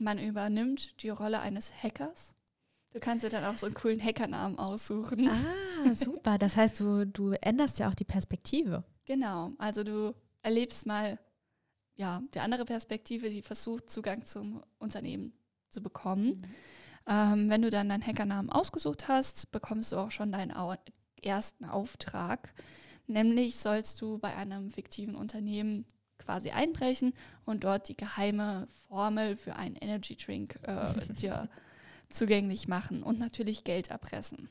man übernimmt die Rolle eines Hackers. Du kannst dir dann auch so einen coolen Hackernamen aussuchen. Ah, super. Das heißt, du, du änderst ja auch die Perspektive. Genau. Also du erlebst mal ja, die andere Perspektive, die versucht, Zugang zum Unternehmen zu bekommen. Mhm. Ähm, wenn du dann deinen Hackernamen ausgesucht hast, bekommst du auch schon deinen Au ersten Auftrag. Nämlich sollst du bei einem fiktiven Unternehmen quasi einbrechen und dort die geheime Formel für einen Energy Drink äh, dir zugänglich machen und natürlich Geld erpressen.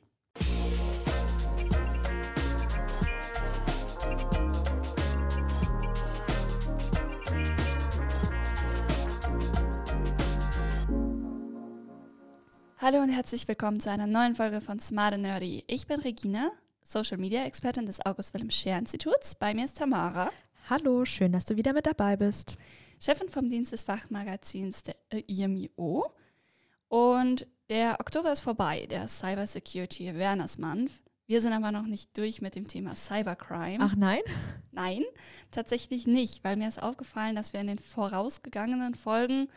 Hallo und herzlich willkommen zu einer neuen Folge von Smart and Nerdy. Ich bin Regina, Social Media Expertin des August Wilhelm Scheer Instituts. Bei mir ist Tamara. Hallo, schön, dass du wieder mit dabei bist. Chefin vom Dienst des Fachmagazins der IMIO. Und der Oktober ist vorbei, der Cyber Security Awareness Month. Wir sind aber noch nicht durch mit dem Thema Cybercrime. Ach nein? Nein, tatsächlich nicht, weil mir ist aufgefallen, dass wir in den vorausgegangenen Folgen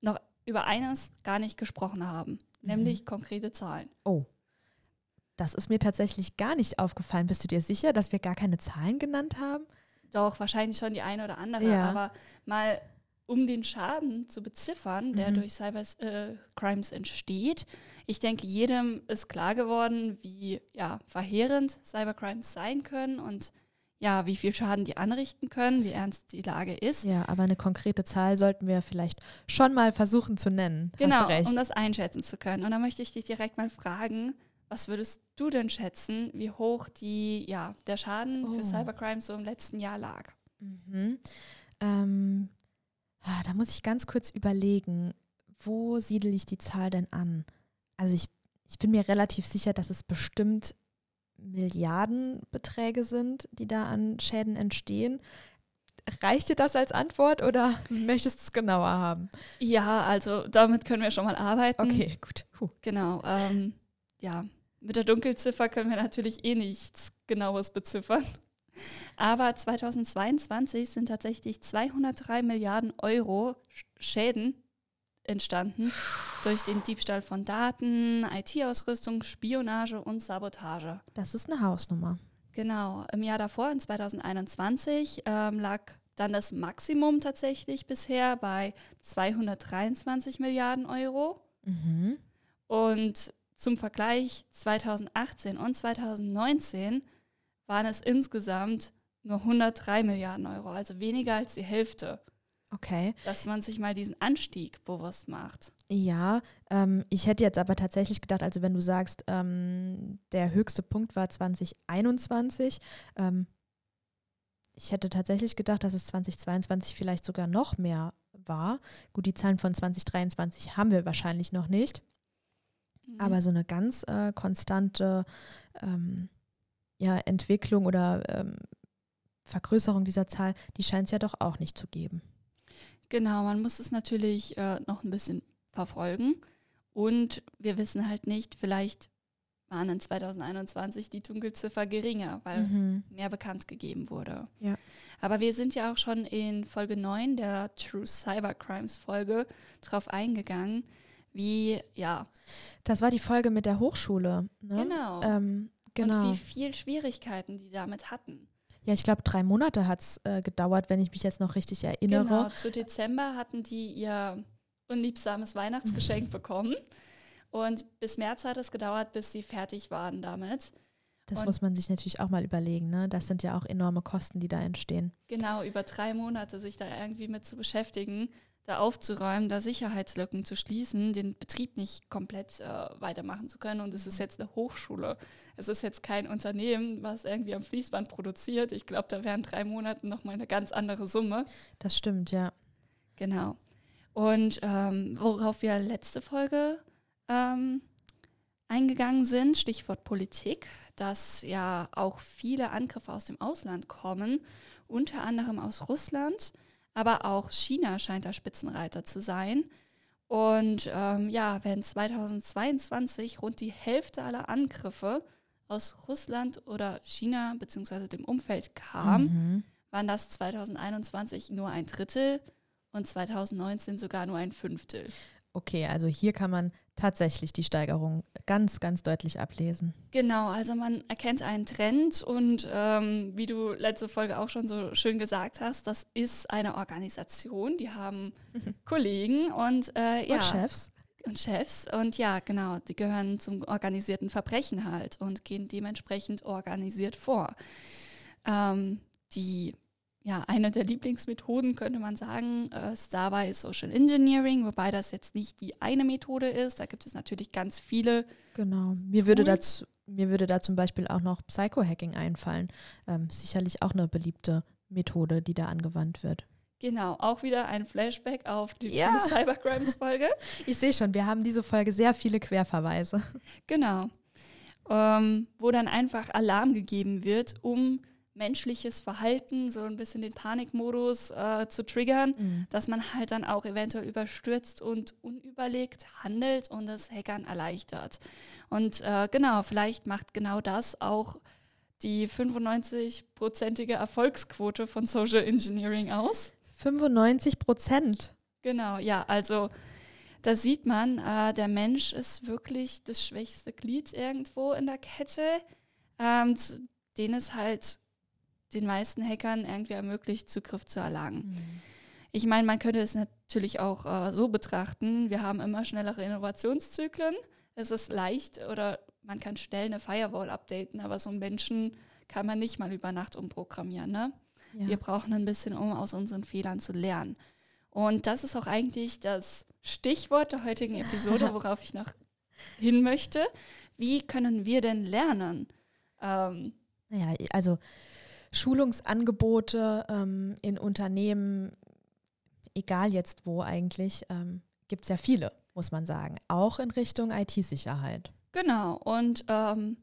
noch über eines gar nicht gesprochen haben nämlich mhm. konkrete Zahlen. Oh. Das ist mir tatsächlich gar nicht aufgefallen. Bist du dir sicher, dass wir gar keine Zahlen genannt haben? Doch, wahrscheinlich schon die eine oder andere. Ja. Aber mal um den Schaden zu beziffern, der mhm. durch Cybercrimes äh, entsteht. Ich denke, jedem ist klar geworden, wie ja, verheerend Cybercrimes sein können und ja, wie viel Schaden die anrichten können, wie ernst die Lage ist. Ja, aber eine konkrete Zahl sollten wir vielleicht schon mal versuchen zu nennen. Genau, um das einschätzen zu können. Und da möchte ich dich direkt mal fragen, was würdest du denn schätzen, wie hoch die, ja, der Schaden oh. für Cybercrime so im letzten Jahr lag? Mhm. Ähm, ah, da muss ich ganz kurz überlegen, wo siedle ich die Zahl denn an? Also ich, ich bin mir relativ sicher, dass es bestimmt Milliardenbeträge sind, die da an Schäden entstehen. Reicht dir das als Antwort oder möchtest du es genauer haben? Ja, also damit können wir schon mal arbeiten. Okay, gut. Puh. Genau. Ähm, ja, mit der Dunkelziffer können wir natürlich eh nichts Genaues beziffern. Aber 2022 sind tatsächlich 203 Milliarden Euro Schäden entstanden durch den Diebstahl von Daten, IT-Ausrüstung, Spionage und Sabotage. Das ist eine Hausnummer. Genau. Im Jahr davor, in 2021, ähm, lag dann das Maximum tatsächlich bisher bei 223 Milliarden Euro. Mhm. Und zum Vergleich 2018 und 2019 waren es insgesamt nur 103 Milliarden Euro, also weniger als die Hälfte. Okay. Dass man sich mal diesen Anstieg bewusst macht. Ja, ähm, ich hätte jetzt aber tatsächlich gedacht, also wenn du sagst, ähm, der höchste Punkt war 2021, ähm, ich hätte tatsächlich gedacht, dass es 2022 vielleicht sogar noch mehr war. Gut, die Zahlen von 2023 haben wir wahrscheinlich noch nicht. Mhm. Aber so eine ganz äh, konstante ähm, ja, Entwicklung oder ähm, Vergrößerung dieser Zahl, die scheint es ja doch auch nicht zu geben. Genau, man muss es natürlich äh, noch ein bisschen verfolgen. Und wir wissen halt nicht, vielleicht waren in 2021 die Dunkelziffer geringer, weil mhm. mehr bekannt gegeben wurde. Ja. Aber wir sind ja auch schon in Folge 9 der True Cybercrimes Folge drauf eingegangen, wie, ja. Das war die Folge mit der Hochschule. Ne? Genau. Ähm, genau. Und wie viel Schwierigkeiten die damit hatten. Ja, ich glaube, drei Monate hat es äh, gedauert, wenn ich mich jetzt noch richtig erinnere. Genau, zu Dezember hatten die ihr unliebsames Weihnachtsgeschenk bekommen. Und bis März hat es gedauert, bis sie fertig waren damit. Das und muss man sich natürlich auch mal überlegen. Ne? Das sind ja auch enorme Kosten, die da entstehen. Genau, über drei Monate sich da irgendwie mit zu beschäftigen da aufzuräumen, da Sicherheitslücken zu schließen, den Betrieb nicht komplett äh, weitermachen zu können. Und es ist jetzt eine Hochschule. Es ist jetzt kein Unternehmen, was irgendwie am Fließband produziert. Ich glaube, da wären drei Monate nochmal eine ganz andere Summe. Das stimmt, ja. Genau. Und ähm, worauf wir letzte Folge ähm, eingegangen sind, Stichwort Politik, dass ja auch viele Angriffe aus dem Ausland kommen, unter anderem aus Russland. Aber auch China scheint der Spitzenreiter zu sein. Und ähm, ja, wenn 2022 rund die Hälfte aller Angriffe aus Russland oder China bzw. dem Umfeld kam, mhm. waren das 2021 nur ein Drittel und 2019 sogar nur ein Fünftel. Okay, also hier kann man tatsächlich die Steigerung ganz, ganz deutlich ablesen. Genau, also man erkennt einen Trend und ähm, wie du letzte Folge auch schon so schön gesagt hast, das ist eine Organisation, die haben Kollegen und, äh, ja, Und Chefs. und Chefs und ja, genau, die gehören zum organisierten Verbrechen halt und gehen dementsprechend organisiert vor. Ähm, die ja, eine der Lieblingsmethoden könnte man sagen, äh, ist dabei Social Engineering, wobei das jetzt nicht die eine Methode ist. Da gibt es natürlich ganz viele. Genau. Mir würde, dazu, mir würde da zum Beispiel auch noch Psycho-Hacking einfallen. Ähm, sicherlich auch eine beliebte Methode, die da angewandt wird. Genau, auch wieder ein Flashback auf die Ja. Cybercrimes-Folge. Ich sehe schon, wir haben diese Folge sehr viele Querverweise. Genau. Ähm, wo dann einfach Alarm gegeben wird, um menschliches Verhalten, so ein bisschen den Panikmodus äh, zu triggern, dass man halt dann auch eventuell überstürzt und unüberlegt handelt und das Hackern erleichtert. Und äh, genau, vielleicht macht genau das auch die 95-prozentige Erfolgsquote von Social Engineering aus. 95 Prozent. Genau, ja, also da sieht man, äh, der Mensch ist wirklich das schwächste Glied irgendwo in der Kette, ähm, denen es halt den meisten Hackern irgendwie ermöglicht, Zugriff zu erlangen. Ich meine, man könnte es natürlich auch äh, so betrachten, wir haben immer schnellere Innovationszyklen. Es ist leicht oder man kann schnell eine Firewall updaten, aber so einen Menschen kann man nicht mal über Nacht umprogrammieren. Ne? Ja. Wir brauchen ein bisschen, um aus unseren Fehlern zu lernen. Und das ist auch eigentlich das Stichwort der heutigen Episode, worauf ich noch hin möchte. Wie können wir denn lernen? Ähm, Naja, also Schulungsangebote ähm, in Unternehmen, egal jetzt wo eigentlich, ähm, gibt es ja viele, muss man sagen. Auch in Richtung IT-Sicherheit. genau, und ähm,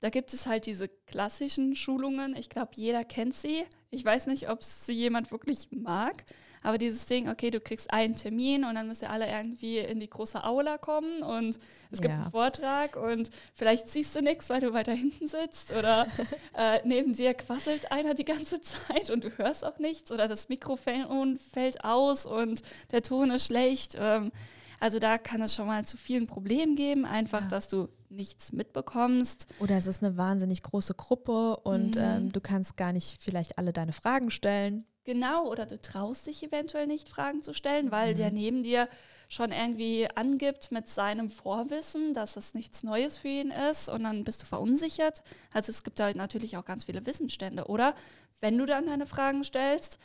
da gibt es halt diese klassischen Schulungen. Ich glaube, jeder kennt sie. Ich weiß nicht, ob sie jemand wirklich mag, aber dieses Ding, okay, du kriegst einen Termin und dann müsst ihr alle irgendwie in die große Aula kommen und es gibt Ja. einen Vortrag und vielleicht siehst du nichts, weil du weiter hinten sitzt oder äh, neben dir quasselt einer die ganze Zeit und du hörst auch nichts oder das Mikrofon fällt aus und der Ton ist schlecht. Ähm, also da kann es schon mal zu vielen Problemen geben, einfach, Ja. dass du nichts mitbekommst. Oder es ist eine wahnsinnig große Gruppe und Mhm. ähm, du kannst gar nicht vielleicht alle deine Fragen stellen. Genau, oder du traust dich eventuell nicht, Fragen zu stellen, weil Mhm. der neben dir schon irgendwie angibt mit seinem Vorwissen, dass es nichts Neues für ihn ist und dann bist du verunsichert. Also es gibt da natürlich auch ganz viele Wissensstände. Oder wenn du dann deine Fragen stellst,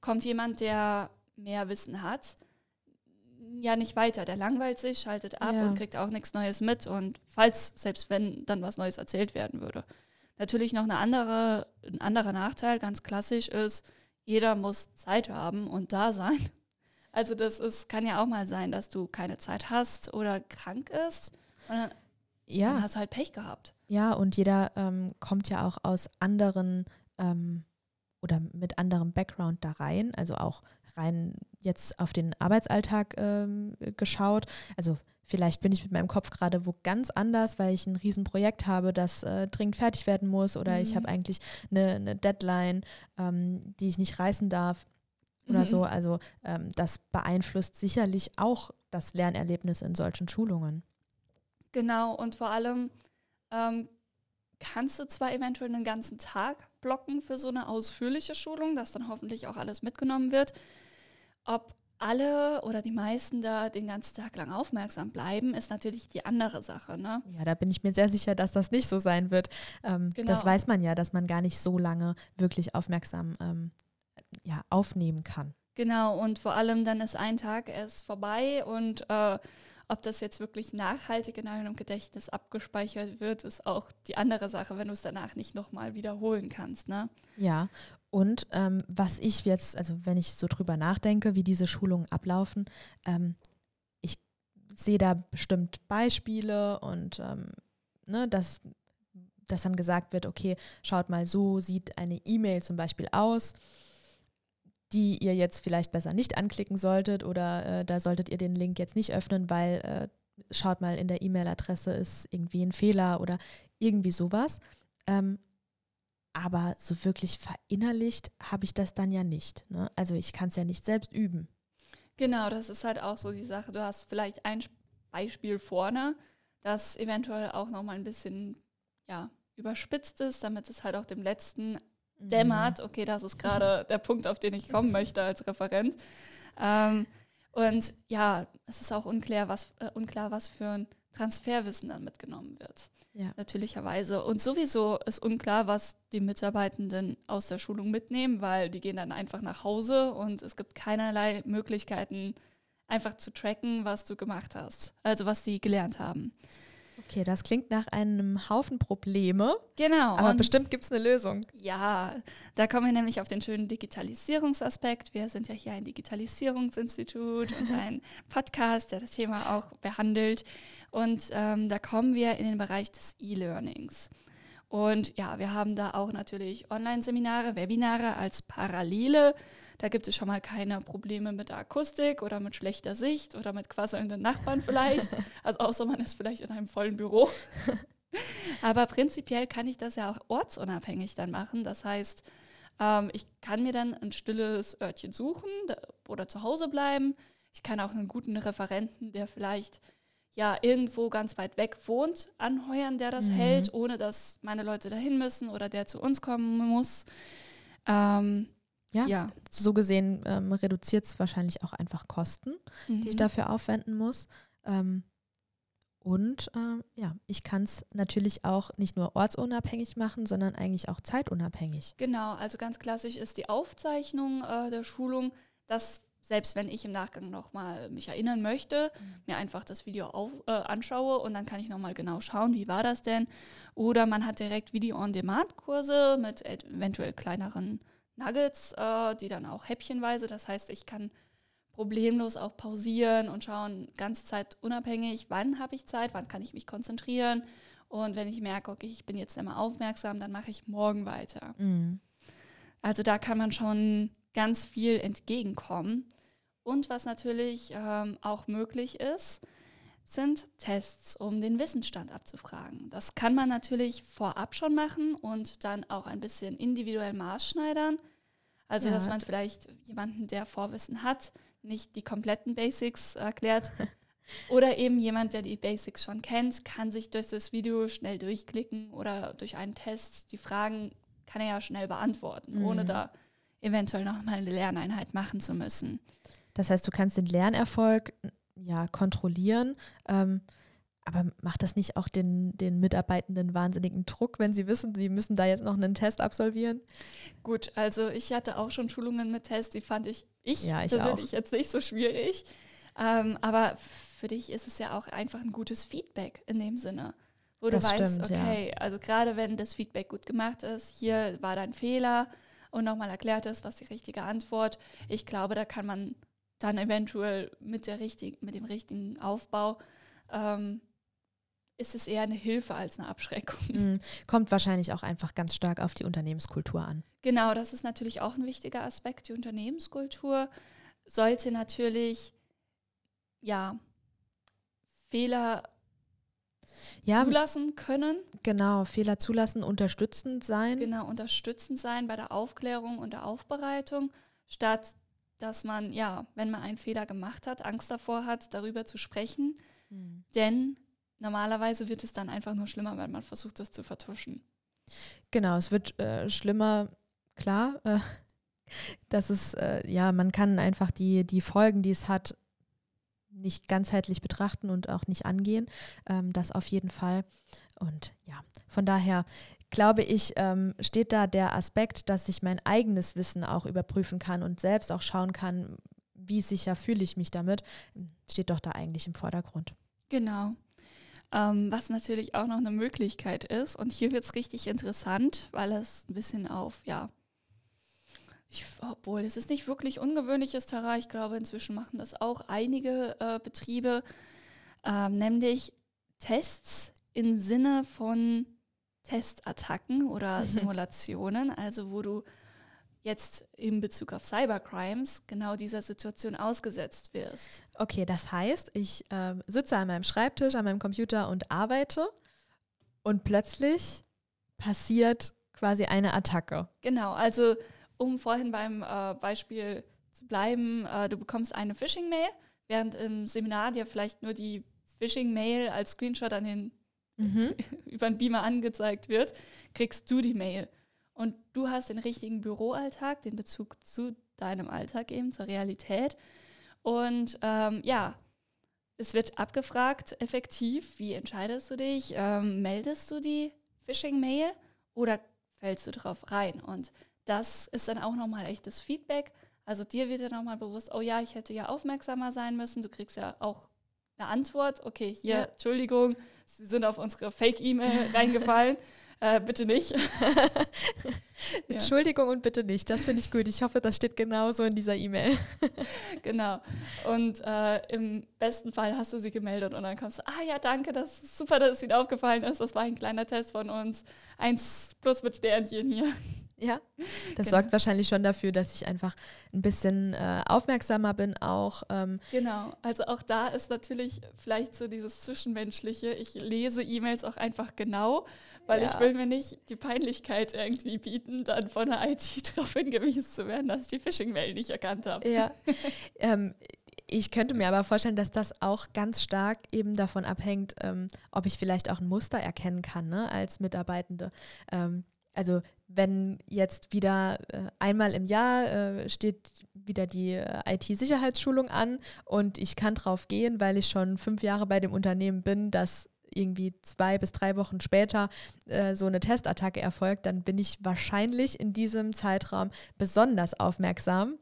kommt jemand, der mehr Wissen hat, ja nicht weiter. Der langweilt sich, schaltet ab Ja. und kriegt auch nichts Neues mit. Und falls, selbst wenn dann was Neues erzählt werden würde. Natürlich noch eine andere, ein anderer Nachteil, ganz klassisch ist, jeder muss Zeit haben und da sein. Also das ist, kann ja auch mal sein, dass du keine Zeit hast oder krank ist. Und dann, dann Ja, hast du halt Pech gehabt. ja, und jeder ähm, kommt ja auch aus anderen ähm, oder mit anderem Background da rein, also auch rein jetzt auf den Arbeitsalltag ähm, geschaut. Also vielleicht bin ich mit meinem Kopf gerade wo ganz anders, weil ich ein Riesenprojekt habe, das äh, dringend fertig werden muss oder ich Mhm. habe eigentlich eine, eine Deadline, ähm, die ich nicht reißen darf oder Mhm. so. Also ähm, das beeinflusst sicherlich auch das Lernerlebnis in solchen Schulungen. Genau, und vor allem ähm, kannst du zwar eventuell einen ganzen Tag blocken für so eine ausführliche Schulung, dass dann hoffentlich auch alles mitgenommen wird. Ob alle oder die meisten da den ganzen Tag lang aufmerksam bleiben, ist natürlich die andere Sache. Ne? Ja, da bin ich mir sehr sicher, dass das nicht so sein wird. Ähm, Das Genau. weiß man ja, dass man gar nicht so lange wirklich aufmerksam ähm, ja, aufnehmen kann. Genau, und vor allem dann ist ein Tag erst vorbei und äh, ob das jetzt wirklich nachhaltig in einem Gedächtnis abgespeichert wird, ist auch die andere Sache, wenn du es danach nicht nochmal wiederholen kannst. Ne? Ja, und ähm, was ich jetzt, also wenn ich so drüber nachdenke, wie diese Schulungen ablaufen, ähm, ich sehe da bestimmt Beispiele und ähm, ne, dass, dass dann gesagt wird, okay, schaut mal, so sieht eine E-Mail zum Beispiel aus, die ihr jetzt vielleicht besser nicht anklicken solltet oder äh, da solltet ihr den Link jetzt nicht öffnen, weil äh, schaut mal, in der E-Mail-Adresse ist irgendwie ein Fehler oder irgendwie sowas. Ähm, aber so wirklich verinnerlicht habe ich das dann ja nicht. Ne? Also ich kann es ja nicht selbst üben. Genau, das ist halt auch so die Sache. Du hast vielleicht ein Beispiel vorne, das eventuell auch nochmal ein bisschen ja, überspitzt ist, damit es halt auch dem letzten mhm. dämmert. Okay, das ist gerade der Punkt, auf den ich kommen möchte als Referent. Ähm, und ja, es ist auch unklar, was, äh, unklar, was für ein Transferwissen dann mitgenommen wird. Ja. Natürlicherweise. Und sowieso ist unklar, was die Mitarbeitenden aus der Schulung mitnehmen, weil die gehen dann einfach nach Hause und es gibt keinerlei Möglichkeiten, einfach zu tracken, was du gemacht hast. Also was sie gelernt haben. Okay, das klingt nach einem Haufen Probleme. Genau. Aber bestimmt gibt es eine Lösung. Ja, da kommen wir nämlich auf den schönen Digitalisierungsaspekt. Wir sind ja hier ein Digitalisierungsinstitut und ein Podcast, der das Thema auch behandelt. Und ähm, da kommen wir in den Bereich des E-Learnings. Und ja, wir haben da auch natürlich Online-Seminare, Webinare als Parallele da gibt es schon mal keine Probleme mit der Akustik oder mit schlechter Sicht oder mit quasselnden Nachbarn vielleicht. also außer man ist vielleicht in einem vollen Büro. Aber prinzipiell kann ich das ja auch ortsunabhängig dann machen. Das heißt, ähm, ich kann mir dann ein stilles Örtchen suchen oder zu Hause bleiben. Ich kann auch einen guten Referenten, der vielleicht ja irgendwo ganz weit weg wohnt, anheuern, der das mhm. hält, ohne dass meine Leute dahin müssen oder der zu uns kommen muss. Ähm, ja, ja. so gesehen ähm, reduziert es wahrscheinlich auch einfach Kosten, mhm. die ich mhm. dafür aufwenden muss. Ähm, und äh, ja, ich kann es natürlich auch nicht nur ortsunabhängig machen, sondern eigentlich auch zeitunabhängig. Genau, also ganz klassisch ist die Aufzeichnung äh, der Schulung, dass selbst wenn ich im Nachgang nochmal mich erinnern möchte, mhm. mir einfach das Video auf, äh, anschaue und dann kann ich nochmal genau schauen, wie war das denn. Oder man hat direkt Video-on-Demand-Kurse mit eventuell kleineren Nuggets, äh, die dann auch häppchenweise, das heißt, ich kann problemlos auch pausieren und schauen, ganz zeitunabhängig, wann habe ich Zeit, wann kann ich mich konzentrieren. Und wenn ich merke, okay, ich bin jetzt immer aufmerksam, dann mache ich morgen weiter. Mhm. Also da kann man schon ganz viel entgegenkommen. Und was natürlich ähm, auch möglich ist, sind Tests, um den Wissensstand abzufragen. Das kann man natürlich vorab schon machen und dann auch ein bisschen individuell maßschneidern. Also, ja. dass man vielleicht jemanden, der Vorwissen hat, nicht die kompletten Basics erklärt. oder eben jemand, der die Basics schon kennt, kann sich durch das Video schnell durchklicken oder durch einen Test die Fragen kann er ja schnell beantworten, mhm. ohne da eventuell nochmal eine Lerneinheit machen zu müssen. Das heißt, du kannst den Lernerfolg ja, kontrollieren. Ähm, aber macht das nicht auch den, den Mitarbeitenden wahnsinnigen Druck, wenn sie wissen, sie müssen da jetzt noch einen Test absolvieren? Gut, also ich hatte auch schon Schulungen mit Tests, die fand ich, ich, ja, ich persönlich auch. jetzt nicht so schwierig. Ähm, aber für dich ist es ja auch einfach ein gutes Feedback in dem Sinne, wo das du weißt, stimmt, okay, ja. also gerade wenn das Feedback gut gemacht ist, hier war dein Fehler und nochmal erklärt ist, was die richtige Antwort. Ich glaube, da kann man dann eventuell mit, der richtig, mit dem richtigen Aufbau ähm, ist es eher eine Hilfe als eine Abschreckung. Mhm. Kommt wahrscheinlich auch einfach ganz stark auf die Unternehmenskultur an. Genau, das ist natürlich auch ein wichtiger Aspekt. Die Unternehmenskultur sollte natürlich ja Fehler ja, zulassen können. Genau, Fehler zulassen, unterstützend sein. Genau, unterstützend sein bei der Aufklärung und der Aufbereitung, statt dass man, ja, wenn man einen Fehler gemacht hat, Angst davor hat, darüber zu sprechen. Mhm. Denn normalerweise wird es dann einfach nur schlimmer, wenn man versucht, das zu vertuschen. Genau, es wird äh, schlimmer, klar. Äh, dass es, äh, ja, man kann einfach die, die Folgen, die es hat, nicht ganzheitlich betrachten und auch nicht angehen. Ähm, das auf jeden Fall. Und ja, von daher glaube ich, ähm, steht da der Aspekt, dass ich mein eigenes Wissen auch überprüfen kann und selbst auch schauen kann, wie sicher fühle ich mich damit, steht doch da eigentlich im Vordergrund. Genau. Ähm, was natürlich auch noch eine Möglichkeit ist, und hier wird es richtig interessant, weil es ein bisschen auf, ja, ich, obwohl es ist nicht wirklich ungewöhnliches Terrain, ich glaube, inzwischen machen das auch einige äh, Betriebe, ähm, nämlich Tests im Sinne von Testattacken oder Simulationen, also wo du jetzt in Bezug auf Cybercrimes genau dieser Situation ausgesetzt wirst. Okay, das heißt, ich äh, sitze an meinem Schreibtisch, an meinem Computer und arbeite und plötzlich passiert quasi eine Attacke. Genau, also um vorhin beim äh, Beispiel zu bleiben, äh, du bekommst eine Phishing-Mail, während im Seminar dir vielleicht nur die Phishing-Mail als Screenshot an den mhm. über den Beamer angezeigt wird, kriegst du die Mail. Und du hast den richtigen Büroalltag, den Bezug zu deinem Alltag eben, zur Realität. Und ähm, ja, es wird abgefragt, effektiv, wie entscheidest du dich? Ähm, meldest du die Phishing-Mail oder fällst du drauf rein? Und das ist dann auch nochmal echtes Feedback. Also dir wird ja nochmal bewusst, oh ja, ich hätte ja aufmerksamer sein müssen. Du kriegst ja auch eine Antwort. Okay, hier, ja. Entschuldigung, Sie sind auf unsere Fake-E-Mail reingefallen. Äh, bitte nicht. Entschuldigung und bitte nicht. Das finde ich gut. Ich hoffe, das steht genauso in dieser E-Mail. genau. Und äh, im besten Fall hast du sie gemeldet und dann kommst du, ah ja, danke, das ist super, dass es Ihnen aufgefallen ist. Das war ein kleiner Test von uns. Eins plus mit Sternchen hier. Ja, das genau. sorgt wahrscheinlich schon dafür, dass ich einfach ein bisschen äh, aufmerksamer bin auch. Ähm. Genau, also auch da ist natürlich vielleicht so dieses Zwischenmenschliche. Ich lese E-Mails auch einfach genau, weil ja. ich will mir nicht die Peinlichkeit irgendwie bieten, dann von der IT darauf hingewiesen zu werden, dass ich die Phishing-Mail nicht erkannt habe. Ja, ähm, ich könnte mir aber vorstellen, dass das auch ganz stark eben davon abhängt, ähm, ob ich vielleicht auch ein Muster erkennen kann ne, als Mitarbeitende. Ähm, also wenn jetzt wieder äh, einmal im Jahr äh, steht wieder die äh, IT-Sicherheitsschulung an und ich kann drauf gehen, weil ich schon fünf Jahre bei dem Unternehmen bin, dass irgendwie zwei bis drei Wochen später äh, so eine Testattacke erfolgt, dann bin ich wahrscheinlich in diesem Zeitraum besonders aufmerksam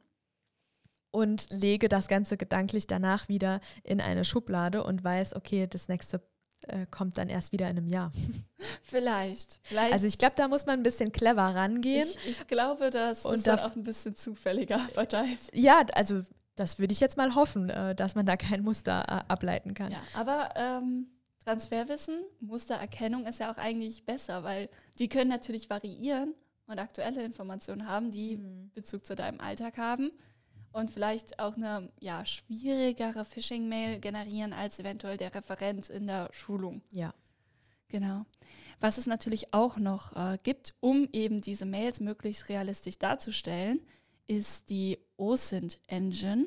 und lege das Ganze gedanklich danach wieder in eine Schublade und weiß, okay, das nächste äh, kommt dann erst wieder in einem Jahr. Vielleicht. vielleicht. Also ich glaube, da muss man ein bisschen clever rangehen. Ich, ich glaube, das und ist da auch ein bisschen zufälliger verteilt. Ja, also das würde ich jetzt mal hoffen, äh, dass man da kein Muster äh, ableiten kann. Ja, aber ähm, Transferwissen, Mustererkennung ist ja auch eigentlich besser, weil die können natürlich variieren und aktuelle Informationen haben, die mhm. Bezug zu deinem Alltag haben und vielleicht auch eine ja, schwierigere Phishing-Mail generieren als eventuell der Referent in der Schulung. Ja. Genau. Was es natürlich auch noch äh, gibt, um eben diese Mails möglichst realistisch darzustellen, ist die OSINT Engine.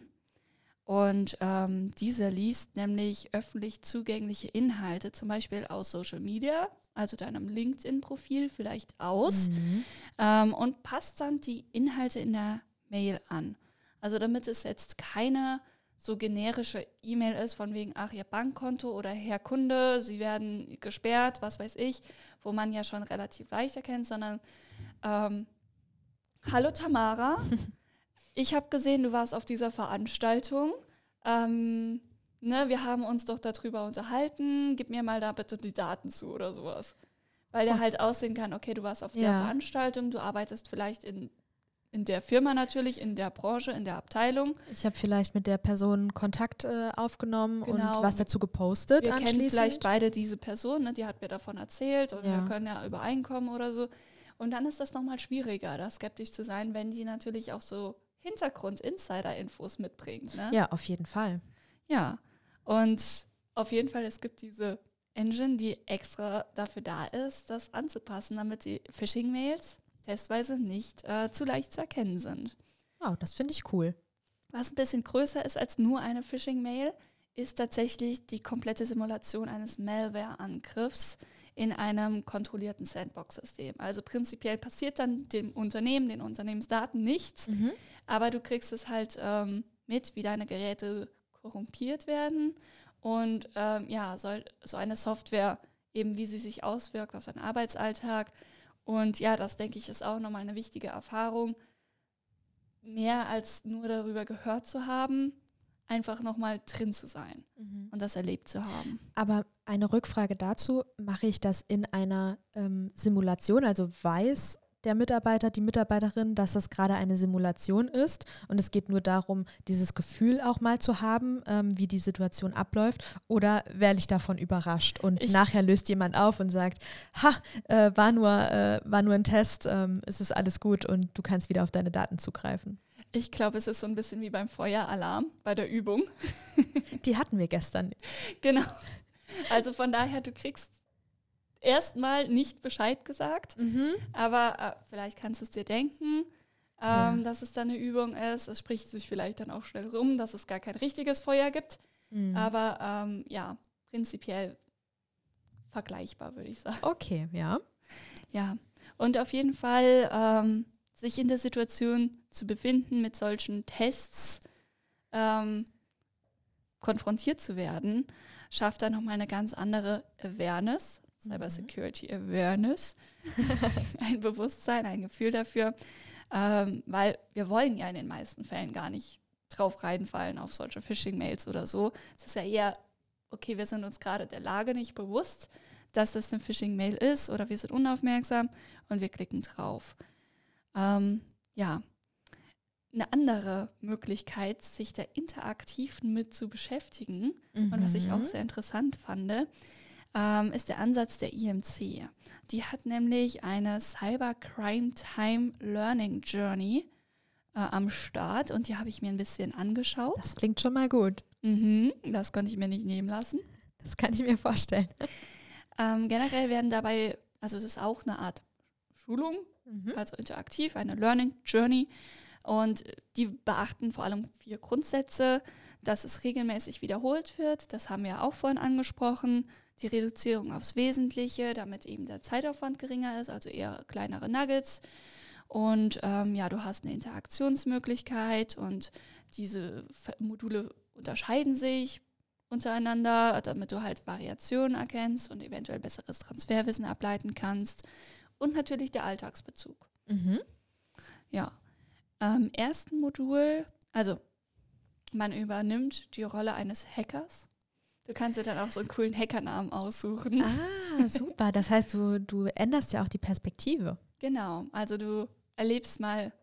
Und ähm, diese liest nämlich öffentlich zugängliche Inhalte, zum Beispiel aus Social Media, also deinem LinkedIn-Profil vielleicht aus, mhm. ähm, und passt dann die Inhalte in der Mail an. Also damit es jetzt keine so generische E-Mail ist von wegen, ach, Ihr Bankkonto oder Herr Kunde, Sie werden gesperrt, was weiß ich, wo man ja schon relativ leicht erkennt, sondern ähm, Hallo Tamara, ich habe gesehen, du warst auf dieser Veranstaltung. Ähm, ne, wir haben uns doch darüber unterhalten, gib mir mal da bitte die Daten zu oder sowas. Weil der halt aussehen kann, okay, du warst auf ja. der Veranstaltung, du arbeitest vielleicht in in der Firma natürlich, in der Branche, in der Abteilung. Ich habe vielleicht mit der Person Kontakt äh, aufgenommen genau. und was dazu gepostet. Wir kennen vielleicht beide diese Person, ne, die hat mir davon erzählt und ja. wir können ja übereinkommen oder so. Und dann ist das nochmal schwieriger, da skeptisch zu sein, wenn die natürlich auch so Hintergrund-Insider-Infos mitbringt. Ne? Ja, auf jeden Fall. Ja, und auf jeden Fall, es gibt diese Engine, die extra dafür da ist, das anzupassen, damit die Phishing-Mails testweise nicht äh, zu leicht zu erkennen sind. Wow, das finde ich cool. Was ein bisschen größer ist als nur eine Phishing-Mail, ist tatsächlich die komplette Simulation eines Malware-Angriffs in einem kontrollierten Sandbox-System. Also prinzipiell passiert dann dem Unternehmen, den Unternehmensdaten nichts, mhm. aber du kriegst es halt ähm, mit, wie deine Geräte korrumpiert werden und ähm, ja, soll so eine Software eben, wie sie sich auswirkt auf deinen Arbeitsalltag, und ja, das denke ich ist auch nochmal eine wichtige Erfahrung, mehr als nur darüber gehört zu haben, einfach nochmal drin zu sein mhm. und das erlebt zu haben. Aber eine Rückfrage dazu, mache ich das in einer ähm, Simulation, also weiß der Mitarbeiter, die Mitarbeiterin, dass das gerade eine Simulation ist und es geht nur darum, dieses Gefühl auch mal zu haben, ähm, wie die Situation abläuft oder werde ich davon überrascht und ich nachher löst jemand auf und sagt, ha, äh, war, nur, äh, war nur ein Test, ähm, es ist alles gut und du kannst wieder auf deine Daten zugreifen. Ich glaube, es ist so ein bisschen wie beim Feueralarm bei der Übung. Die hatten wir gestern. Genau. Also von daher, du kriegst erstmal nicht Bescheid gesagt, mhm. aber äh, vielleicht kannst du es dir denken. ähm, ja. dass es da eine Übung ist. Es spricht sich vielleicht dann auch schnell rum, dass es gar kein richtiges Feuer gibt. Mhm. Aber ähm, ja, prinzipiell vergleichbar, würde ich sagen. Okay, ja. Ja, und auf jeden Fall ähm, sich in der Situation zu befinden, mit solchen Tests ähm, konfrontiert zu werden, schafft dann nochmal eine ganz andere Awareness, Cybersecurity mhm. Awareness, ein Bewusstsein, ein Gefühl dafür, ähm, weil wir wollen ja in den meisten Fällen gar nicht drauf reinfallen auf solche Phishing-Mails oder so. Es ist ja eher, okay, wir sind uns gerade der Lage nicht bewusst, dass das eine Phishing-Mail ist oder wir sind unaufmerksam und wir klicken drauf. Ähm, ja, eine andere Möglichkeit, sich da interaktiv mit zu beschäftigen mhm. und was ich auch mhm. sehr interessant fand, ähm, ist der Ansatz der IMC. Die hat nämlich eine Cybercrime Time Learning Journey äh, am Start und die habe ich mir ein bisschen angeschaut. Das klingt schon mal gut. Mhm, das konnte ich mir nicht nehmen lassen. Das kann ich mir vorstellen. Ähm, generell werden dabei, also es ist auch eine Art Schulung, mhm. also interaktiv, eine Learning Journey. Und die beachten vor allem vier Grundsätze, dass es regelmäßig wiederholt wird, das haben wir auch vorhin angesprochen, die Reduzierung aufs Wesentliche, damit eben der Zeitaufwand geringer ist, also eher kleinere Nuggets. Und ähm, ja, du hast eine Interaktionsmöglichkeit und diese Module unterscheiden sich untereinander, damit du halt Variationen erkennst und eventuell besseres Transferwissen ableiten kannst. Und natürlich der Alltagsbezug. Mhm. Ja. Im ersten Modul, also man übernimmt die Rolle eines Hackers. Du kannst dir dann auch so einen coolen Hackernamen aussuchen. Ah, super. Das heißt, du, du änderst ja auch die Perspektive. Genau. Also du erlebst mal,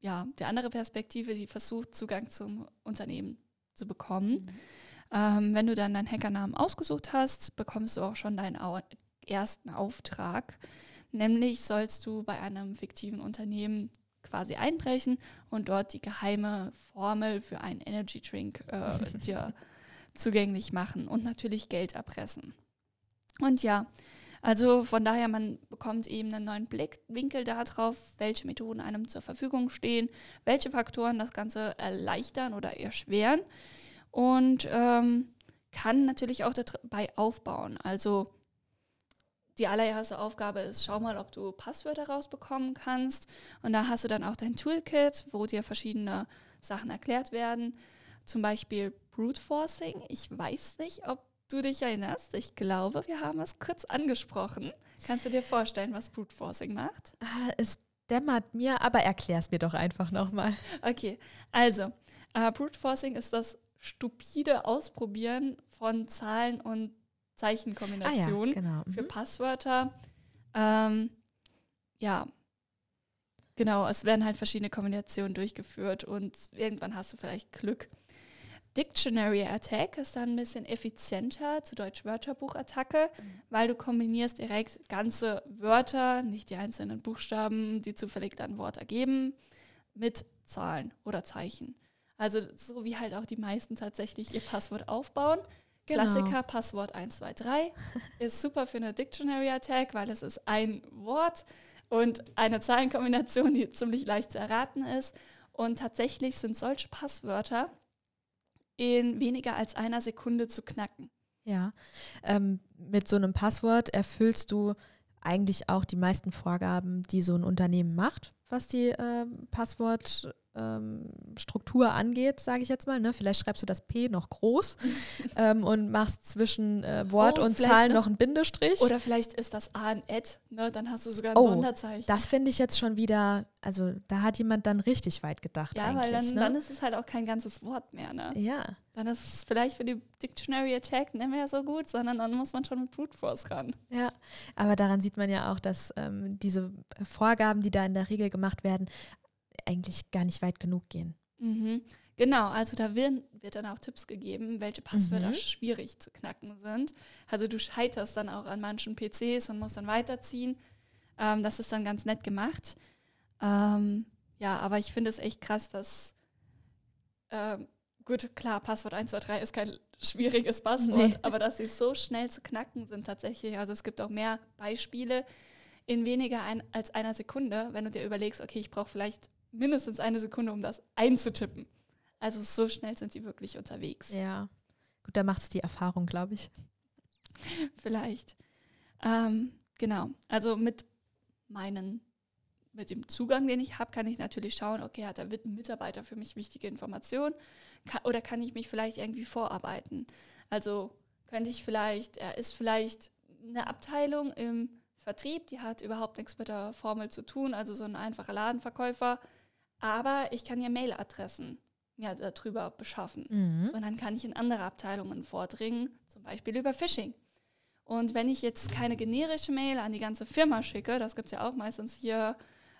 ja, die andere Perspektive, die versucht, Zugang zum Unternehmen zu bekommen. Mhm. Ähm, wenn du dann deinen Hackernamen ausgesucht hast, bekommst du auch schon deinen Au ersten Auftrag. Nämlich sollst du bei einem fiktiven Unternehmen quasi einbrechen und dort die geheime Formel für einen Energy Drink äh, dir zugänglich machen und natürlich Geld erpressen. Und ja, also von daher, man bekommt eben einen neuen Blickwinkel darauf, welche Methoden einem zur Verfügung stehen, welche Faktoren das Ganze erleichtern oder erschweren und ähm, kann natürlich auch dabei aufbauen. Also die allererste Aufgabe ist, schau mal, ob du Passwörter rausbekommen kannst. Und da hast du dann auch dein Toolkit, wo dir verschiedene Sachen erklärt werden. Zum Beispiel Brute Forcing. Ich weiß nicht, ob du dich erinnerst. Ich glaube, wir haben es kurz angesprochen. Kannst du dir vorstellen, was Brute Forcing macht? Ah, es dämmert mir, aber erklär es mir doch einfach nochmal. Okay, also äh, Brute Forcing ist das stupide Ausprobieren von Zahlen und Zeichenkombinationen ah, ja, genau. mhm. für Passwörter. Ähm, ja, genau, es werden halt verschiedene Kombinationen durchgeführt und irgendwann hast du vielleicht Glück. Dictionary Attack ist dann ein bisschen effizienter, zu Deutsch Wörterbuchattacke, mhm. weil du kombinierst direkt ganze Wörter, nicht die einzelnen Buchstaben, die zufällig dann Wort ergeben, mit Zahlen oder Zeichen. Also so wie halt auch die meisten tatsächlich ihr Passwort aufbauen. Genau. Klassiker, Passwort 123 ist super für eine Dictionary Attack, weil es ist ein Wort und eine Zahlenkombination, die ziemlich leicht zu erraten ist. Und tatsächlich sind solche Passwörter in weniger als einer Sekunde zu knacken. Ja, ähm, mit so einem Passwort erfüllst du eigentlich auch die meisten Vorgaben, die so ein Unternehmen macht, was die äh, Passwort ähm, Struktur angeht, sage ich jetzt mal. Ne? Vielleicht schreibst du das P noch groß ähm, und machst zwischen äh, Wort oh, und Zahl noch, noch einen Bindestrich. Oder vielleicht ist das A ein Ad, ne? dann hast du sogar ein oh, Sonderzeichen. Das finde ich jetzt schon wieder, also da hat jemand dann richtig weit gedacht. Ja, weil dann, ne? dann ist es halt auch kein ganzes Wort mehr. Ne? Ja. Dann ist es vielleicht für die Dictionary Attack nicht mehr so gut, sondern dann muss man schon mit Brute Force ran. Ja, aber daran sieht man ja auch, dass ähm, diese Vorgaben, die da in der Regel gemacht werden, eigentlich gar nicht weit genug gehen. Mhm. Genau, also da wird, wird, dann auch Tipps gegeben, welche Passwörter mhm. schwierig zu knacken sind. Also du scheiterst dann auch an manchen PCs und musst dann weiterziehen. Ähm, das ist dann ganz nett gemacht. Ähm, ja, aber ich finde es echt krass, dass ähm, gut, klar, Passwort 123 ist kein schwieriges Passwort, nee. aber dass sie so schnell zu knacken sind tatsächlich. Also es gibt auch mehr Beispiele in weniger ein, als einer Sekunde, wenn du dir überlegst, okay, ich brauche vielleicht mindestens eine Sekunde, um das einzutippen. Also so schnell sind sie wirklich unterwegs. Ja. Gut, da macht es die Erfahrung, glaube ich. Vielleicht. Ähm, genau. Also mit meinen, mit dem Zugang, den ich habe, kann ich natürlich schauen, okay, hat der Mitarbeiter für mich wichtige Informationen kann, oder kann ich mich vielleicht irgendwie vorarbeiten? Also könnte ich vielleicht, er ist vielleicht eine Abteilung im Vertrieb, die hat überhaupt nichts mit der Formel zu tun, also so ein einfacher Ladenverkäufer, aber ich kann ja Mailadressen ja, darüber beschaffen. Mhm. Und dann kann ich in andere Abteilungen vordringen, zum Beispiel über Phishing. Und wenn ich jetzt keine generische Mail an die ganze Firma schicke, das gibt es ja auch meistens hier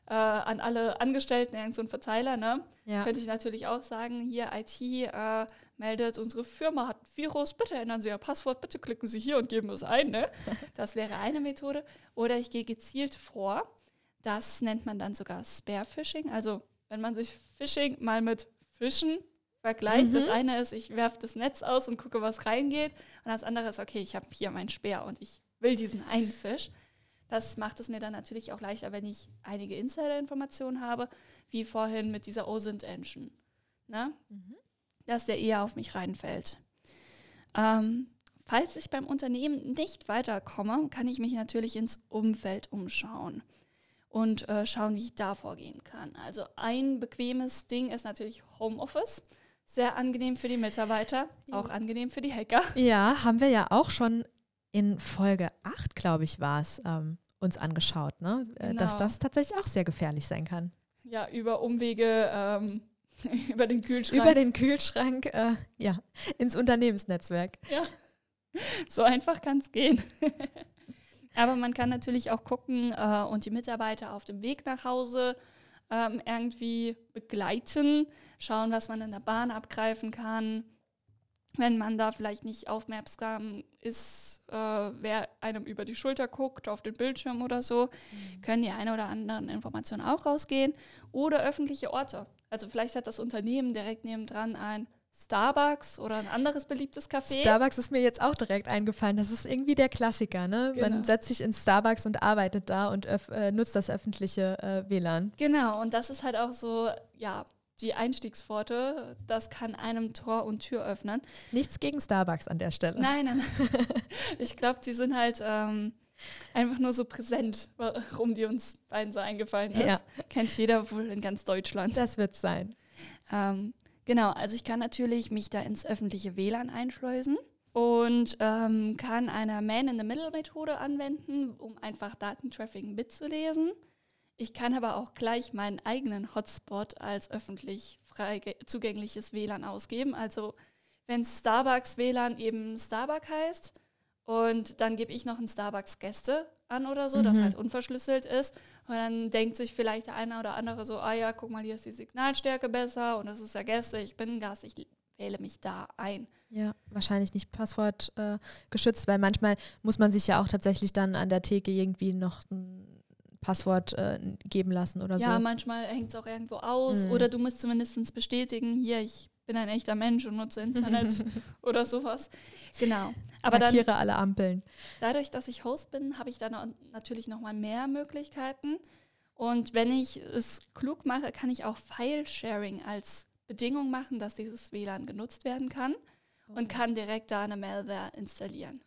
äh, an alle Angestellten, irgend so ein Verteiler, ne? Ja. könnte ich natürlich auch sagen, hier IT äh, meldet, unsere Firma hat Virus, bitte ändern Sie Ihr Passwort, bitte klicken Sie hier und geben es ein. Ne? Das wäre eine Methode. Oder ich gehe gezielt vor. Das nennt man dann sogar Spare-Phishing. Also wenn man sich Phishing mal mit Fischen vergleicht. Mhm. Das eine ist, ich werfe das Netz aus und gucke, was reingeht. Und das andere ist, okay, ich habe hier meinen Speer und ich will diesen einen Fisch. Das macht es mir dann natürlich auch leichter, wenn ich einige Insider-Informationen habe, wie vorhin mit dieser OSINT-Engine. Ne? Mhm. Dass der eher auf mich reinfällt. Ähm, falls ich beim Unternehmen nicht weiterkomme, kann ich mich natürlich ins Umfeld umschauen und äh, schauen, wie ich da vorgehen kann. Also ein bequemes Ding ist natürlich Homeoffice. Sehr angenehm für die Mitarbeiter, auch angenehm für die Hacker. Ja, haben wir ja auch schon in Folge 8, glaube ich, war es, ähm, uns angeschaut, ne? Äh, genau. dass das tatsächlich auch sehr gefährlich sein kann. Ja, über Umwege, ähm, über den Kühlschrank. Über den Kühlschrank, äh, ja, ins Unternehmensnetzwerk. Ja, so einfach kann es gehen. Aber man kann natürlich auch gucken äh, und die Mitarbeiter auf dem Weg nach Hause ähm, irgendwie begleiten, schauen, was man in der Bahn abgreifen kann. Wenn man da vielleicht nicht aufmerksam ist, äh, wer einem über die Schulter guckt, auf den Bildschirm oder so, mhm. können die eine oder anderen Informationen auch rausgehen. Oder öffentliche Orte. Also vielleicht hat das Unternehmen direkt nebendran ein Starbucks oder ein anderes beliebtes Café. Starbucks ist mir jetzt auch direkt eingefallen. Das ist irgendwie der Klassiker, ne? Genau. Man setzt sich in Starbucks und arbeitet da und äh, nutzt das öffentliche äh, WLAN. Genau, und das ist halt auch so, ja, die Einstiegspforte, das kann einem Tor und Tür öffnen. Nichts gegen Starbucks an der Stelle. Nein, nein. ich glaube, die sind halt ähm, einfach nur so präsent, warum die uns beiden so eingefallen ist. Ja. Kennt jeder wohl in ganz Deutschland. Das wird sein. Ähm, Genau, also ich kann natürlich mich da ins öffentliche WLAN einschleusen und ähm, kann eine Man-in-the-Middle-Methode anwenden, um einfach Datentraffic mitzulesen. Ich kann aber auch gleich meinen eigenen Hotspot als öffentlich frei zugängliches WLAN ausgeben. Also wenn Starbucks WLAN eben Starbucks heißt und dann gebe ich noch einen Starbucks Gäste an oder so, mhm. das halt unverschlüsselt ist. Und dann denkt sich vielleicht der eine oder andere so, ah ja, guck mal, hier ist die Signalstärke besser und das ist ja Gäste, ich bin Gast, ich wähle mich da ein. Ja, wahrscheinlich nicht Passwort äh, geschützt, weil manchmal muss man sich ja auch tatsächlich dann an der Theke irgendwie noch ein Passwort äh, geben lassen oder ja, so. Ja, manchmal hängt es auch irgendwo aus mhm. oder du musst zumindest bestätigen, hier, ich bin ein echter Mensch und nutze Internet oder sowas. Genau. Aber Markiere dann, alle Ampeln. Dadurch, dass ich Host bin, habe ich dann natürlich noch mal mehr Möglichkeiten. Und wenn ich es klug mache, kann ich auch File-Sharing als Bedingung machen, dass dieses WLAN genutzt werden kann oh. und kann direkt da eine Malware installieren.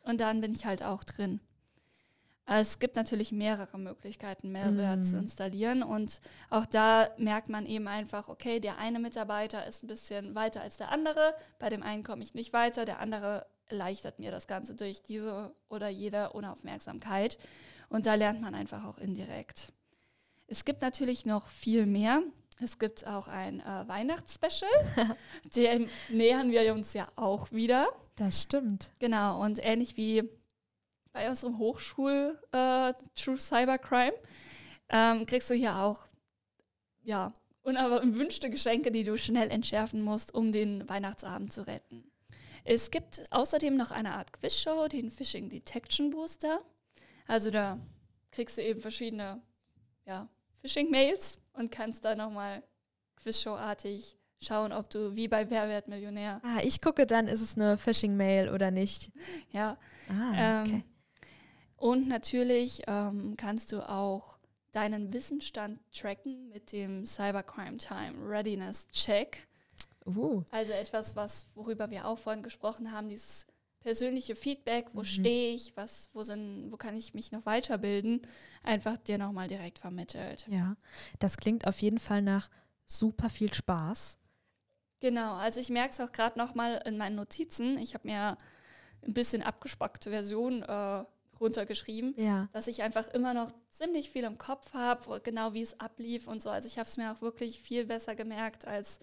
Und dann bin ich halt auch drin. Es gibt natürlich mehrere Möglichkeiten, Malware mm. zu installieren. Und auch da merkt man eben einfach, okay, der eine Mitarbeiter ist ein bisschen weiter als der andere. Bei dem einen komme ich nicht weiter, der andere erleichtert mir das Ganze durch diese oder jede Unaufmerksamkeit. Und da lernt man einfach auch indirekt. Es gibt natürlich noch viel mehr. Es gibt auch ein äh, Weihnachtsspecial. Dem nähern wir uns ja auch wieder. Das stimmt. Genau. Und ähnlich wie bei unserem Hochschul äh, True Cybercrime, ähm, kriegst du hier auch ja, unerwünschte Geschenke, die du schnell entschärfen musst, um den Weihnachtsabend zu retten. Es gibt außerdem noch eine Art Quizshow, den Phishing Detection Booster. Also da kriegst du eben verschiedene ja, Phishing-Mails und kannst da nochmal Quizshow-artig schauen, ob du wie bei Wer wird Millionär. Ah, ich gucke dann, ist es eine Phishing-Mail oder nicht. Ja. Ah, okay. Und natürlich ähm, kannst du auch deinen Wissensstand tracken mit dem Cybercrime Time Readiness Check. Uh. Also etwas, was, worüber wir auch vorhin gesprochen haben, dieses persönliche Feedback, wo Mhm. stehe ich, was, wo sind, wo kann ich mich noch weiterbilden, einfach dir nochmal direkt vermittelt. Ja, das klingt auf jeden Fall nach super viel Spaß. Genau, also ich merke es auch gerade nochmal in meinen Notizen. Ich habe mir ein bisschen abgespackte Version äh, runtergeschrieben, Ja. dass ich einfach immer noch ziemlich viel im Kopf habe, genau wie es ablief und so. Also ich habe es mir auch wirklich viel besser gemerkt, als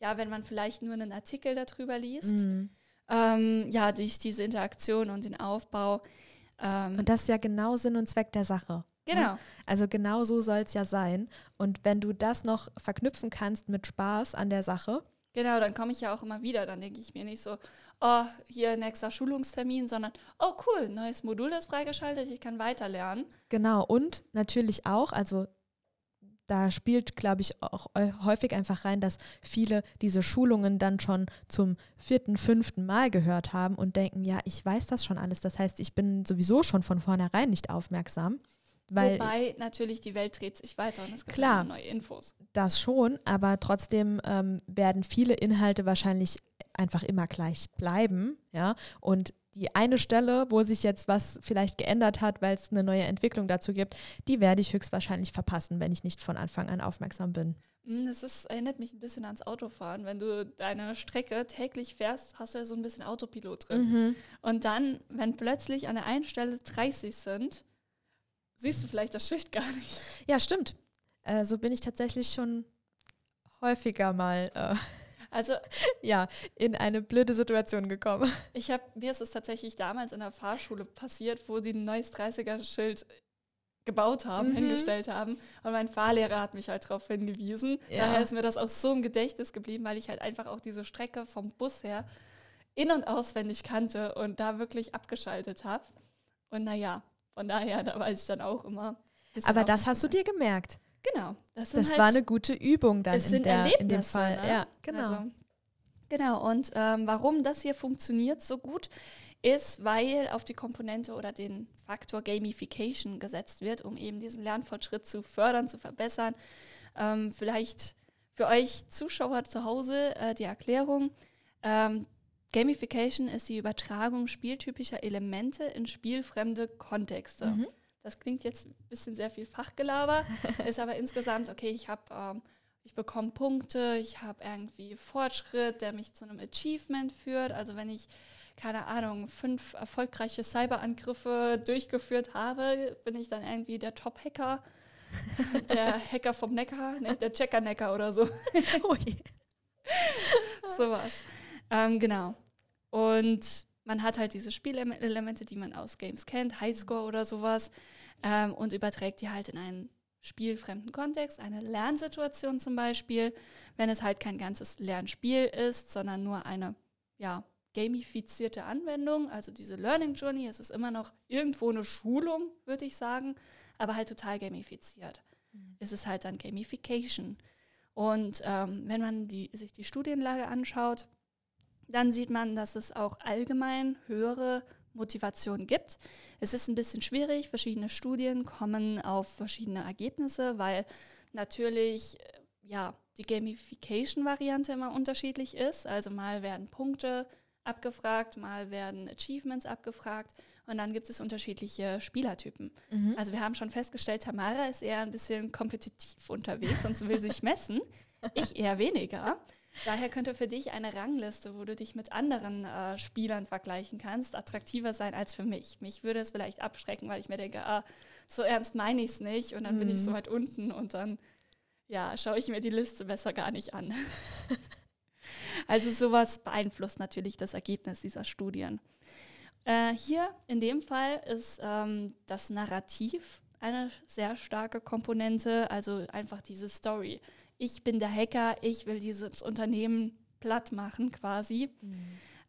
ja, wenn man vielleicht nur einen Artikel darüber liest. Mhm. Ähm, ja, durch diese Interaktion und den Aufbau. Ähm, Und das ist ja genau Sinn und Zweck der Sache. genau. Also genau so soll es ja sein. Und wenn du das noch verknüpfen kannst mit Spaß an der Sache, Genau, dann komme ich ja auch immer wieder. Dann denke ich mir nicht so, oh, hier nächster Schulungstermin, sondern, oh cool, neues Modul ist freigeschaltet, ich kann weiterlernen. genau. Und natürlich auch, also da spielt, glaube ich, auch äh, häufig einfach rein, dass viele diese Schulungen dann schon zum vierten, fünften Mal gehört haben und denken, ja, ich weiß das schon alles. Das heißt, ich bin sowieso schon von vornherein nicht aufmerksam. Weil Wobei natürlich die Welt dreht sich weiter und es gibt Klar. immer neue Infos. das schon, aber trotzdem ähm, werden viele Inhalte wahrscheinlich einfach immer gleich bleiben, ja. Und die eine Stelle, wo sich jetzt was vielleicht geändert hat, weil es eine neue Entwicklung dazu gibt, die werde ich höchstwahrscheinlich verpassen, wenn ich nicht von Anfang an aufmerksam bin. Hm, Das ist, erinnert mich ein bisschen ans Autofahren. Wenn du deine Strecke täglich fährst, hast du ja so ein bisschen Autopilot drin. Mhm. Und dann, wenn plötzlich an der einen Stelle 30 sind, siehst du vielleicht das Schild gar nicht. Ja, stimmt. Äh, so bin ich tatsächlich schon häufiger mal äh, Also ja, in eine blöde Situation gekommen. ich habe, mir ist es tatsächlich damals in der Fahrschule passiert, wo die ein neues 30er-Schild gebaut haben, Mhm. hingestellt haben. Und mein Fahrlehrer hat mich halt darauf hingewiesen. Ja. Daher ist mir das auch so im Gedächtnis geblieben, weil ich halt einfach auch diese Strecke vom Bus her in- und auswendig kannte und da wirklich abgeschaltet habe. Und naja, von daher, da war ich dann auch immer. Aber das hast du dir gemerkt. Genau. Das, Das halt, war eine gute Übung dann es in, sind der, in dem Fall. Ne? Ja, genau. Also, genau, und ähm, warum das hier funktioniert so gut, ist, weil auf die Komponente oder den Faktor Gamification gesetzt wird, um eben diesen Lernfortschritt zu fördern, zu verbessern. Ähm, vielleicht für euch Zuschauer zu Hause äh, die Erklärung. Ähm, Gamification ist die Übertragung spieltypischer Elemente in spielfremde Kontexte. Mhm. Das klingt jetzt ein bisschen sehr viel Fachgelaber, ist aber insgesamt, okay, ich habe, ähm, ich bekomme Punkte, ich habe irgendwie Fortschritt, der mich zu einem Achievement führt. Also wenn ich, keine Ahnung, fünf erfolgreiche Cyberangriffe durchgeführt habe, bin ich dann irgendwie der Top-Hacker, der Hacker vom Neckar, ne, der Checker-Necker oder so. Ui. Sowas. Ähm, genau. Und man hat halt diese Spielelemente, die man aus Games kennt, Highscore oder sowas, ähm, und überträgt die halt in einen spielfremden Kontext, eine Lernsituation zum Beispiel, wenn es halt kein ganzes Lernspiel ist, sondern nur eine, ja, gamifizierte Anwendung, also diese Learning Journey, es ist immer noch irgendwo eine Schulung, würde ich sagen, aber halt total gamifiziert. Es ist halt dann Gamification. Und ähm, wenn man die, sich die Studienlage anschaut, dann sieht man, dass es auch allgemein höhere Motivation gibt. Es ist ein bisschen schwierig, verschiedene Studien kommen auf verschiedene Ergebnisse, weil natürlich äh, ja, die Gamification-Variante immer unterschiedlich ist. Also mal werden Punkte abgefragt, mal werden Achievements abgefragt und dann gibt es unterschiedliche Spielertypen. Mhm. Also wir haben schon festgestellt, Tamara ist eher ein bisschen kompetitiv unterwegs und will sich messen. Ich eher weniger. Daher könnte für dich eine Rangliste, wo du dich mit anderen äh, Spielern vergleichen kannst, attraktiver sein als für mich. Mich würde es vielleicht abschrecken, weil ich mir denke, ah, so ernst meine ich es nicht und dann bin ich so Mhm. weit unten und dann ja, schaue ich mir die Liste besser gar nicht an. also sowas beeinflusst natürlich das Ergebnis dieser Studien. Äh, hier in dem Fall ist ähm, das Narrativ eine sehr starke Komponente, also einfach diese Story. Ich bin der Hacker, ich will dieses Unternehmen platt machen quasi,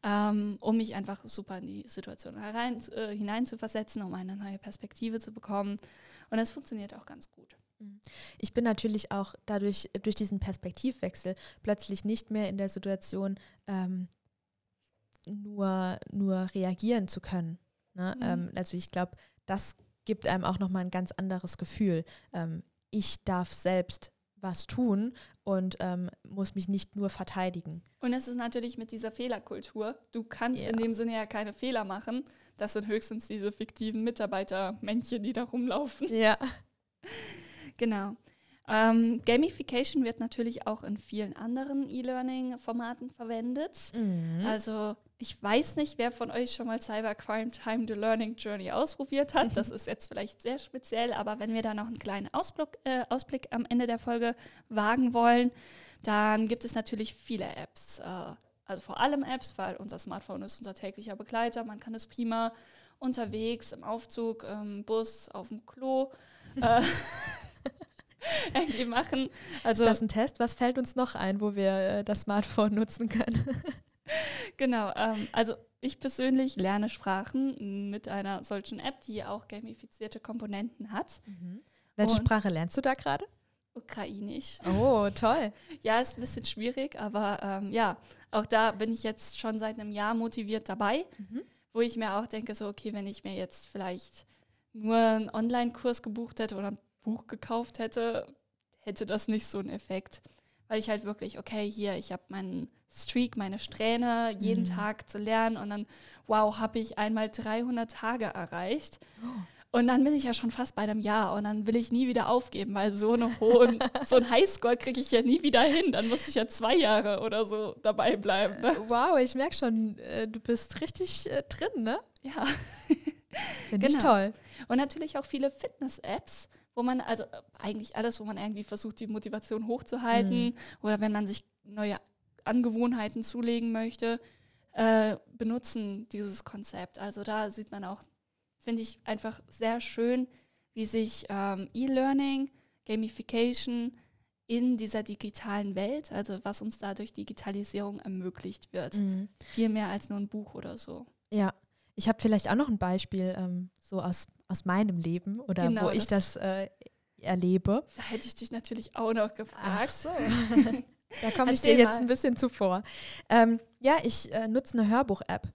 ähm, um mich einfach super in die Situation herein, äh, hineinzuversetzen, um eine neue Perspektive zu bekommen. Und es funktioniert auch ganz gut. Ich bin natürlich auch dadurch, durch diesen Perspektivwechsel plötzlich nicht mehr in der Situation, ähm, nur, nur reagieren zu können. Ne? Mhm. Ähm, also ich glaube, das gibt einem auch nochmal ein ganz anderes Gefühl. Ähm, ich darf selbst was tun und ähm, muss mich nicht nur verteidigen. Und es ist natürlich mit dieser Fehlerkultur. Du kannst ja. in dem Sinne ja keine Fehler machen. Das sind höchstens diese fiktiven Mitarbeitermännchen, die da rumlaufen. Ja. Genau. Ähm, Gamification wird natürlich auch in vielen anderen E-Learning-Formaten verwendet. Mhm. Also ich weiß nicht, wer von euch schon mal Cybercrime Time the Learning Journey ausprobiert hat. Das ist jetzt vielleicht sehr speziell, aber wenn wir da noch einen kleinen Ausblick, äh, Ausblick am Ende der Folge wagen wollen, dann gibt es natürlich viele Apps. Äh, also vor allem Apps, weil unser Smartphone ist unser täglicher Begleiter. Man kann es prima unterwegs, im Aufzug, im Bus, auf dem Klo äh, irgendwie machen. Also, ist das ein Test? Was fällt uns noch ein, wo wir äh, das Smartphone nutzen können? genau, ähm, also ich persönlich lerne Sprachen mit einer solchen App, die auch gamifizierte Komponenten hat. Mhm. Welche Und Sprache lernst du da gerade? Ukrainisch. Oh, toll. ja, ist ein bisschen schwierig, aber ähm, ja, auch da bin ich jetzt schon seit einem Jahr motiviert dabei, mhm. wo ich mir auch denke, so, okay, wenn ich mir jetzt vielleicht nur einen Online-Kurs gebucht hätte oder ein Buch gekauft hätte, hätte das nicht so einen Effekt. Weil ich halt wirklich, okay, hier, ich habe meinen Streak, meine Strähne, jeden mhm. Tag zu lernen und dann, wow, habe ich einmal 300 Tage erreicht. Oh. Und dann bin ich ja schon fast bei einem Jahr und dann will ich nie wieder aufgeben, weil so, eine hohen, so ein Highscore kriege ich ja nie wieder hin. Dann muss ich ja zwei Jahre oder so dabei bleiben. Ne? Wow, ich merke schon, äh, du bist richtig äh, drin, ne? Ja. Finde genau. ich toll. Und natürlich auch viele Fitness-Apps, wo man, also äh, eigentlich alles, wo man irgendwie versucht, die Motivation hochzuhalten mhm. oder wenn man sich neue Angewohnheiten zulegen möchte, äh, benutzen dieses Konzept. Also da sieht man auch, finde ich einfach sehr schön, wie sich ähm, E-Learning, Gamification in dieser digitalen Welt, also was uns dadurch Digitalisierung ermöglicht wird. Mhm. Viel mehr als nur ein Buch oder so. Ja, ich habe vielleicht auch noch ein Beispiel ähm, so aus, aus meinem Leben oder genau, wo ich das, das äh, erlebe. Da hätte ich dich natürlich auch noch gefragt. Ach so. Da komme ich dir jetzt ein bisschen zuvor. Ähm, ja, ich äh, nutze eine Hörbuch-App.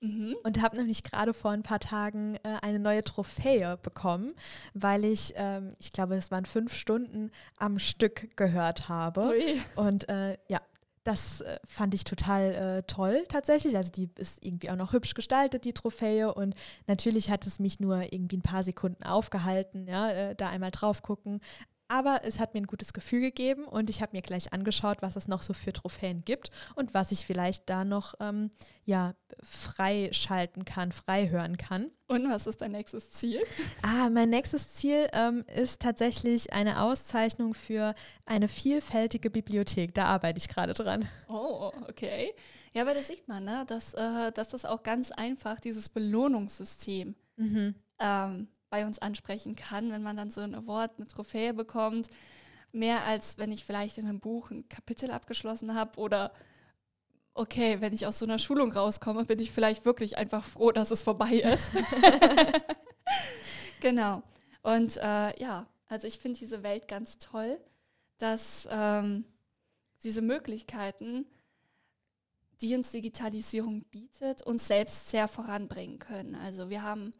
Mhm. Und habe nämlich gerade vor ein paar Tagen äh, eine neue Trophäe bekommen, weil ich, ähm, ich glaube, es waren fünf Stunden am Stück gehört habe. Ui. Und äh, ja, das äh, fand ich total äh, toll tatsächlich. Also die ist irgendwie auch noch hübsch gestaltet, die Trophäe. Und natürlich hat es mich nur irgendwie ein paar Sekunden aufgehalten, ja, äh, da einmal drauf gucken. Aber es hat mir ein gutes Gefühl gegeben und ich habe mir gleich angeschaut, was es noch so für Trophäen gibt und was ich vielleicht da noch ähm, ja, freischalten kann, frei hören kann. Und was ist dein nächstes Ziel? Ah, mein nächstes Ziel ähm, ist tatsächlich eine Auszeichnung für eine vielfältige Bibliothek. Da arbeite ich gerade dran. Oh, okay. Ja, aber das sieht man, ne? dass, äh, dass das auch ganz einfach, dieses Belohnungssystem, mhm. ähm, bei uns ansprechen kann, wenn man dann so ein Award, eine Trophäe bekommt. Mehr als wenn ich vielleicht in einem Buch ein Kapitel abgeschlossen habe oder okay, wenn ich aus so einer Schulung rauskomme, bin ich vielleicht wirklich einfach froh, dass es vorbei ist. genau. Und äh, ja, also ich finde diese Welt ganz toll, dass ähm, diese Möglichkeiten, die uns Digitalisierung bietet, uns selbst sehr voranbringen können. Also wir haben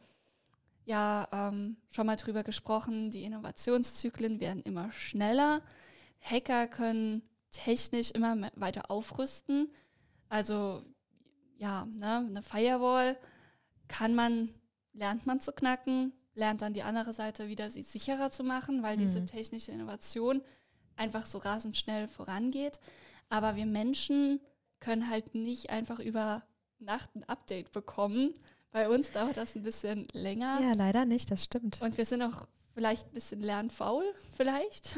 ja ähm, schon mal drüber gesprochen, die Innovationszyklen werden immer schneller. Hacker können technisch immer weiter aufrüsten. Also ja, ne, eine Firewall kann man, lernt man zu knacken, lernt dann die andere Seite wieder sie sicherer zu machen, weil mhm. diese technische Innovation einfach so rasend schnell vorangeht. Aber wir Menschen können halt nicht einfach über Nacht ein Update bekommen, bei uns dauert das ein bisschen länger. Ja, leider nicht, das stimmt. Und wir sind auch vielleicht ein bisschen lernfaul, vielleicht.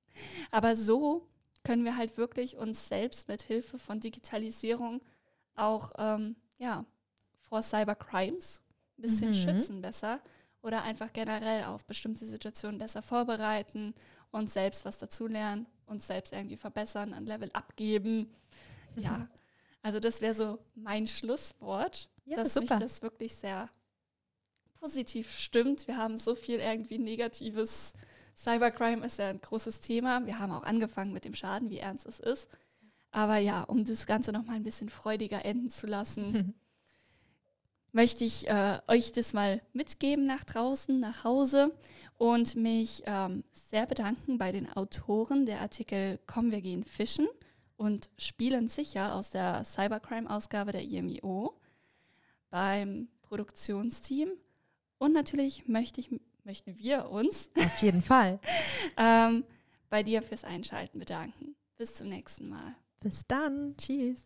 Aber so können wir halt wirklich uns selbst mit Hilfe von Digitalisierung auch ähm, ja, vor Cybercrimes ein bisschen mhm. schützen besser oder einfach generell auf bestimmte Situationen besser vorbereiten und selbst was dazulernen, uns selbst irgendwie verbessern, ein Level abgeben. Ja, also das wäre so mein Schlusswort ja, dass mich das wirklich sehr positiv stimmt. Wir haben so viel irgendwie Negatives. Cybercrime ist ja ein großes Thema. Wir haben auch angefangen mit dem Schaden, wie ernst es ist. Aber ja, um das Ganze noch mal ein bisschen freudiger enden zu lassen, möchte ich äh, euch das mal mitgeben nach draußen, nach Hause und mich ähm, sehr bedanken bei den Autoren der Artikel Komm, wir gehen fischen und Spielen sicher aus der Cybercrime-Ausgabe der IMIO, beim Produktionsteam und natürlich möchte ich, möchten wir uns auf jeden Fall ähm, bei dir fürs Einschalten bedanken. Bis zum nächsten Mal. Bis dann. Tschüss.